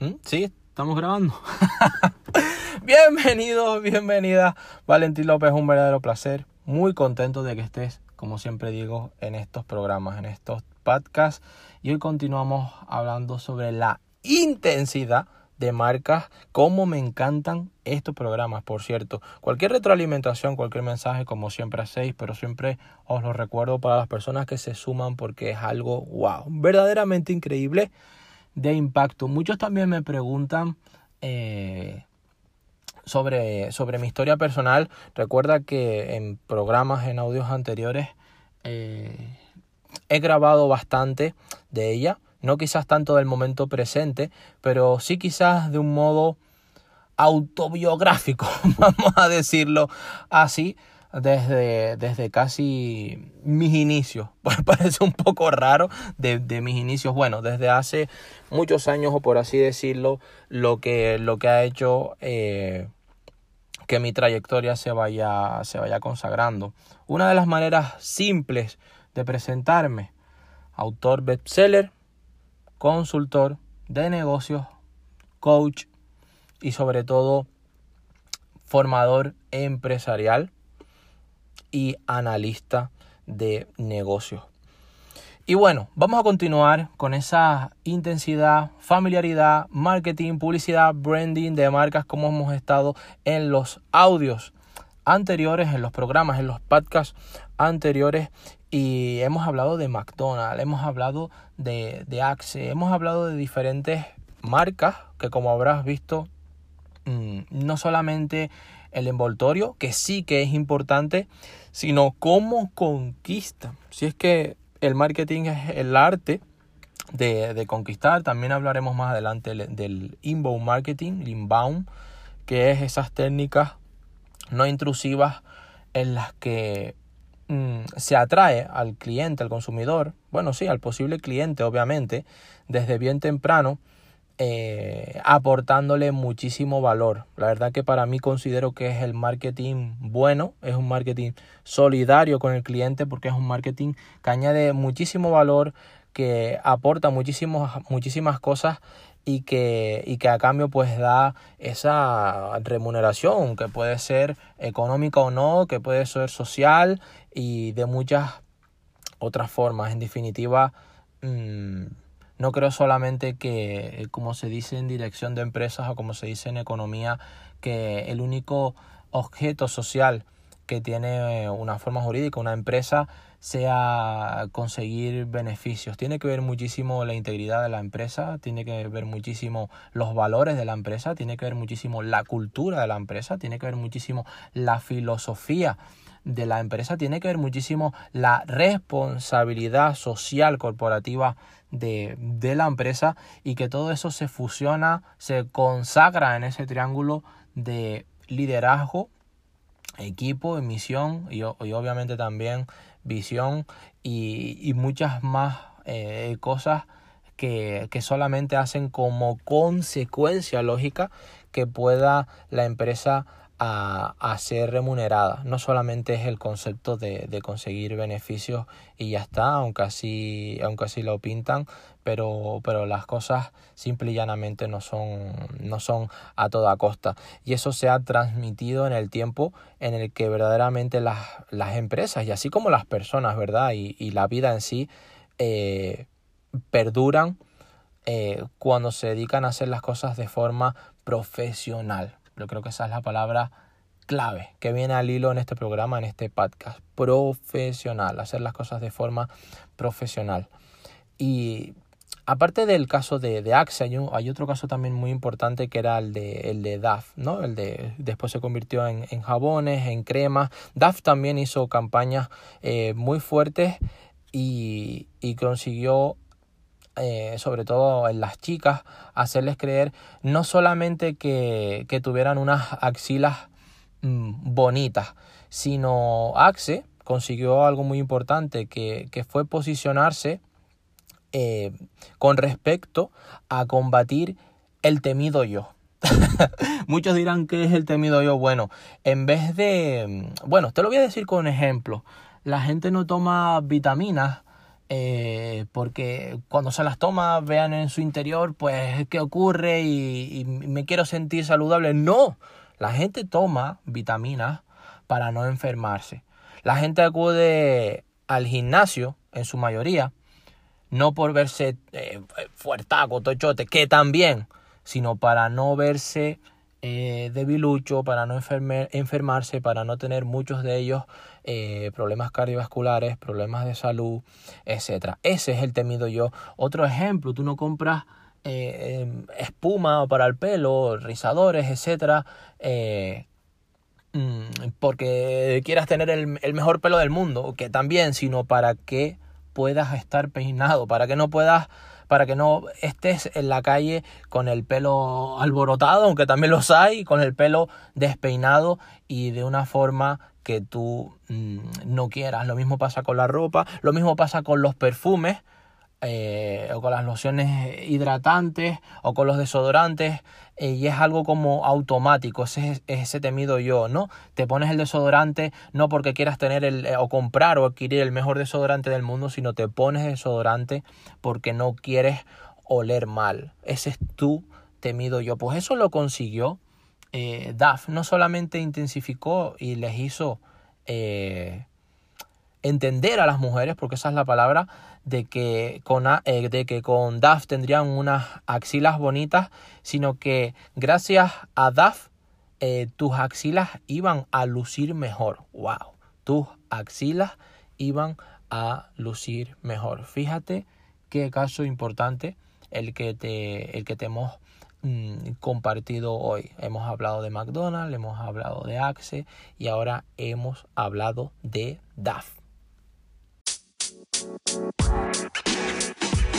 ¿Mm? Sí, estamos grabando. Bienvenido, bienvenida. Valentín López, un verdadero placer. Muy contento de que estés, como siempre digo, en estos programas, en estos podcasts. Y hoy continuamos hablando sobre la intensidad de marcas, cómo me encantan estos programas, por cierto. Cualquier retroalimentación, cualquier mensaje, como siempre hacéis, pero siempre os lo recuerdo para las personas que se suman porque es algo, wow, verdaderamente increíble de impacto. Muchos también me preguntan eh, sobre, sobre mi historia personal. Recuerda que en programas, en audios anteriores, eh, he grabado bastante de ella. No quizás tanto del momento presente, pero sí quizás de un modo autobiográfico, vamos a decirlo así, desde, desde casi mis inicios. Pues parece un poco raro de, de, mis inicios. Bueno, desde hace muchos años, o por así decirlo, lo que, lo que ha hecho eh, que mi trayectoria se vaya, se vaya consagrando. Una de las maneras simples de presentarme, autor bestseller, consultor de negocios, coach y sobre todo formador empresarial y analista de negocios. Y bueno, vamos a continuar con esa intensidad, familiaridad, marketing, publicidad, branding de marcas como hemos estado en los audios anteriores, en los programas, en los podcasts anteriores. Y hemos hablado de McDonald's, hemos hablado de, de Axe, hemos hablado de diferentes marcas que como habrás visto, mm, no solamente el envoltorio, que sí que es importante, sino cómo conquista. Si es que el marketing es el arte de, de conquistar, también hablaremos más adelante del inbound marketing, inbound, que es esas técnicas no intrusivas en las que mm, se atrae al cliente, al consumidor, bueno, sí, al posible cliente, obviamente, desde bien temprano, eh, aportándole muchísimo valor. La verdad que para mí considero que es el marketing bueno, es un marketing solidario con el cliente porque es un marketing que añade muchísimo valor, que aporta muchísimas cosas y que, a cambio pues da esa remuneración que puede ser económica o no, que puede ser social y de muchas otras formas. En definitiva, mmm, no creo solamente que, como se dice en dirección de empresas o como se dice en economía, que el único objeto social que tiene una forma jurídica, una empresa, sea conseguir beneficios. Tiene que ver muchísimo la integridad de la empresa, tiene que ver muchísimo los valores de la empresa, tiene que ver muchísimo la cultura de la empresa, tiene que ver muchísimo la filosofía de la empresa, tiene que ver muchísimo la responsabilidad social corporativa de, de la empresa y que todo eso se fusiona, se consagra en ese triángulo de liderazgo, equipo, misión y, obviamente también visión y, y muchas más eh, cosas que, que, solamente hacen como consecuencia lógica que pueda la empresa a, ser remunerada. No solamente es el concepto de, de, conseguir beneficios y ya está, aunque así, aunque así lo pintan, pero, pero las cosas simple y llanamente no son, no son a toda costa. Y eso se ha transmitido en el tiempo en el que verdaderamente las, las empresas y así como las personas, ¿verdad? Y, y la vida en sí eh, perduran eh, cuando se dedican a hacer las cosas de forma profesional. Yo creo que esa es la palabra clave que viene al hilo en este programa, en este podcast. Profesional, hacer las cosas de forma profesional. Y aparte del caso de, de Axe, hay, otro caso también muy importante que era el de, el de DAF, ¿no? El de después se convirtió en, en jabones, en cremas. DAF también hizo campañas eh, muy fuertes y, y consiguió eh, sobre todo en las chicas, hacerles creer no solamente que, que tuvieran unas axilas mm, bonitas, sino Axe consiguió algo muy importante, que, que fue posicionarse eh, con respecto a combatir el temido yo. Muchos dirán que es el temido yo. Bueno, en vez de... Mm, bueno, te lo voy a decir con ejemplo. La gente no toma vitaminas eh, porque cuando se las toma vean en su interior, pues, qué ocurre y, me quiero sentir saludable. No, la gente toma vitaminas para no enfermarse. La gente acude al gimnasio, en su mayoría, no por verse eh, fuertaco, tochote, que también, sino para no verse eh, debilucho, para no enfermarse, para no tener muchos de ellos eh, problemas cardiovasculares, problemas de salud, etc. Ese es el temido yo. Otro ejemplo, tú no compras eh, em, espuma para el pelo, rizadores, etc. Mm, porque quieras tener el, el mejor pelo del mundo, que también, sino para que puedas estar peinado, para que no puedas para que no estés en la calle con el pelo alborotado, aunque también los hay, con el pelo despeinado y de una forma que tú mm, no quieras. Lo mismo pasa con la ropa, lo mismo pasa con los perfumes. Eh, o con las lociones hidratantes o con los desodorantes eh, y es algo como automático, ese es ese temido yo, ¿no? Te pones el desodorante no porque quieras tener el eh, o comprar o adquirir el mejor desodorante del mundo, sino te pones desodorante porque no quieres oler mal. Ese es tu temido yo. Pues eso lo consiguió DAF, no solamente intensificó y les hizo entender a las mujeres, porque esa es la palabra, de que con, eh, de que con DAF tendrían unas axilas bonitas, sino que gracias a DAF eh, tus axilas iban a lucir mejor. ¡Wow! Tus axilas iban a lucir mejor. Fíjate qué caso importante el que te, el que te hemos mm, compartido hoy. Hemos hablado de McDonald's, hemos hablado de Axe y ahora hemos hablado de DAF. Thank you.